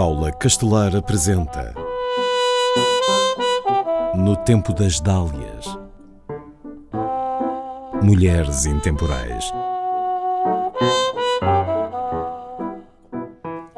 Paula Castelar apresenta No Tempo das Dálias Mulheres Intemporais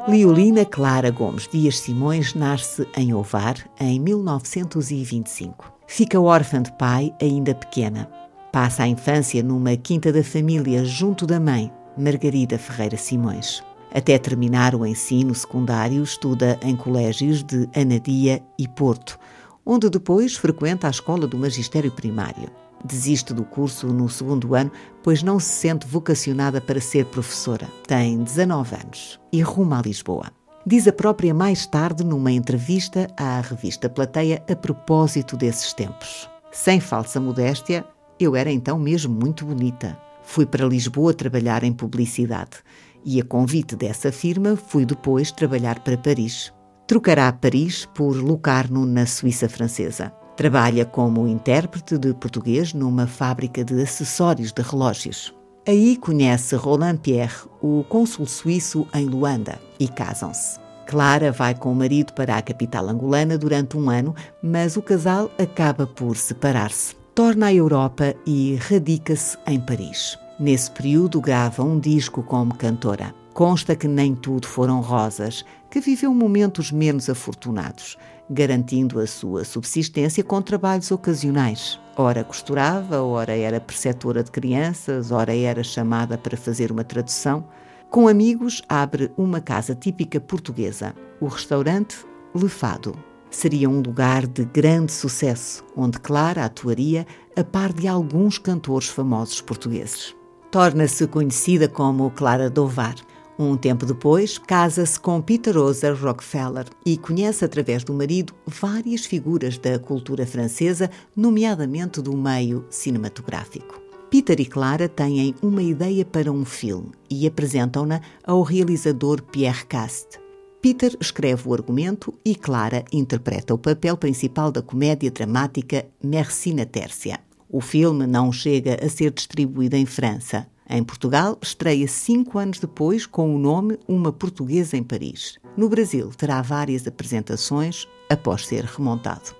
Liolina Clara Gomes Dias Simões nasce em Ovar em 1925. Fica órfã de pai ainda pequena. Passa a infância numa quinta da família junto da mãe, Margarida Ferreira Simões. Até terminar o ensino secundário, estuda em colégios de Anadia e Porto, onde depois frequenta a escola do magistério primário. Desiste do curso no segundo ano, pois não se sente vocacionada para ser professora. Tem 19 anos e ruma a Lisboa. Diz a própria mais tarde numa entrevista à revista Plateia a propósito desses tempos. Sem falsa modéstia, eu era então mesmo muito bonita. Fui para Lisboa trabalhar em publicidade e, a convite dessa firma, fui depois trabalhar para Paris. Trocará Paris por Lucarno, na Suíça francesa. Trabalha como intérprete de português numa fábrica de acessórios de relógios. Aí conhece Roland Pierre, o cônsul suíço em Luanda, e casam-se. Clara vai com o marido para a capital angolana durante um ano, mas o casal acaba por separar-se. Torna a Europa e radica-se em Paris. Nesse período, grava um disco como cantora. Consta que nem tudo foram rosas, que viveu momentos menos afortunados, garantindo a sua subsistência com trabalhos ocasionais. Ora costurava, ora era preceptora de crianças, ora era chamada para fazer uma tradução. Com amigos, abre uma casa típica portuguesa, o restaurante Lefado. Seria um lugar de grande sucesso, onde Clara atuaria a par de alguns cantores famosos portugueses torna-se conhecida como Clara Dovar. Um tempo depois, casa-se com Peter Ozer Rockefeller e conhece através do marido várias figuras da cultura francesa, nomeadamente do meio cinematográfico. Peter e Clara têm uma ideia para um filme e apresentam-na ao realizador Pierre Cast. Peter escreve o argumento e Clara interpreta o papel principal da comédia dramática Merci na Tércia. O filme não chega a ser distribuído em França. Em Portugal, estreia cinco anos depois com o nome Uma Portuguesa em Paris. No Brasil, terá várias apresentações após ser remontado.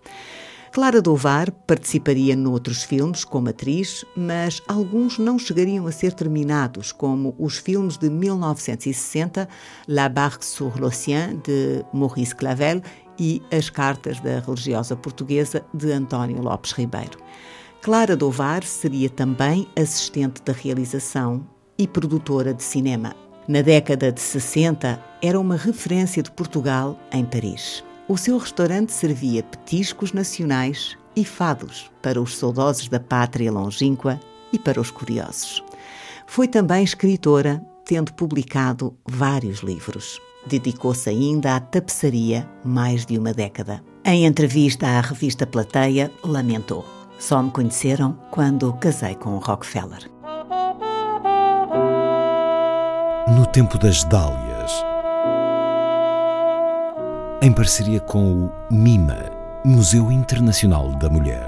Clara Dovar participaria noutros filmes como atriz, mas alguns não chegariam a ser terminados, como os filmes de 1960, La Barque sur l'Océan, de Maurice Clavel, e As Cartas da Religiosa Portuguesa, de António Lopes Ribeiro. Clara Dovar seria também assistente da realização e produtora de cinema. Na década de 60, era uma referência de Portugal em Paris. O seu restaurante servia petiscos nacionais e fados para os saudosos da pátria longínqua e para os curiosos. Foi também escritora, tendo publicado vários livros. Dedicou-se ainda à tapeçaria mais de uma década. Em entrevista à revista Plateia, lamentou. Só me conheceram quando casei com o Rockefeller. No tempo das Dálias, em parceria com o MIMA, Museu Internacional da Mulher.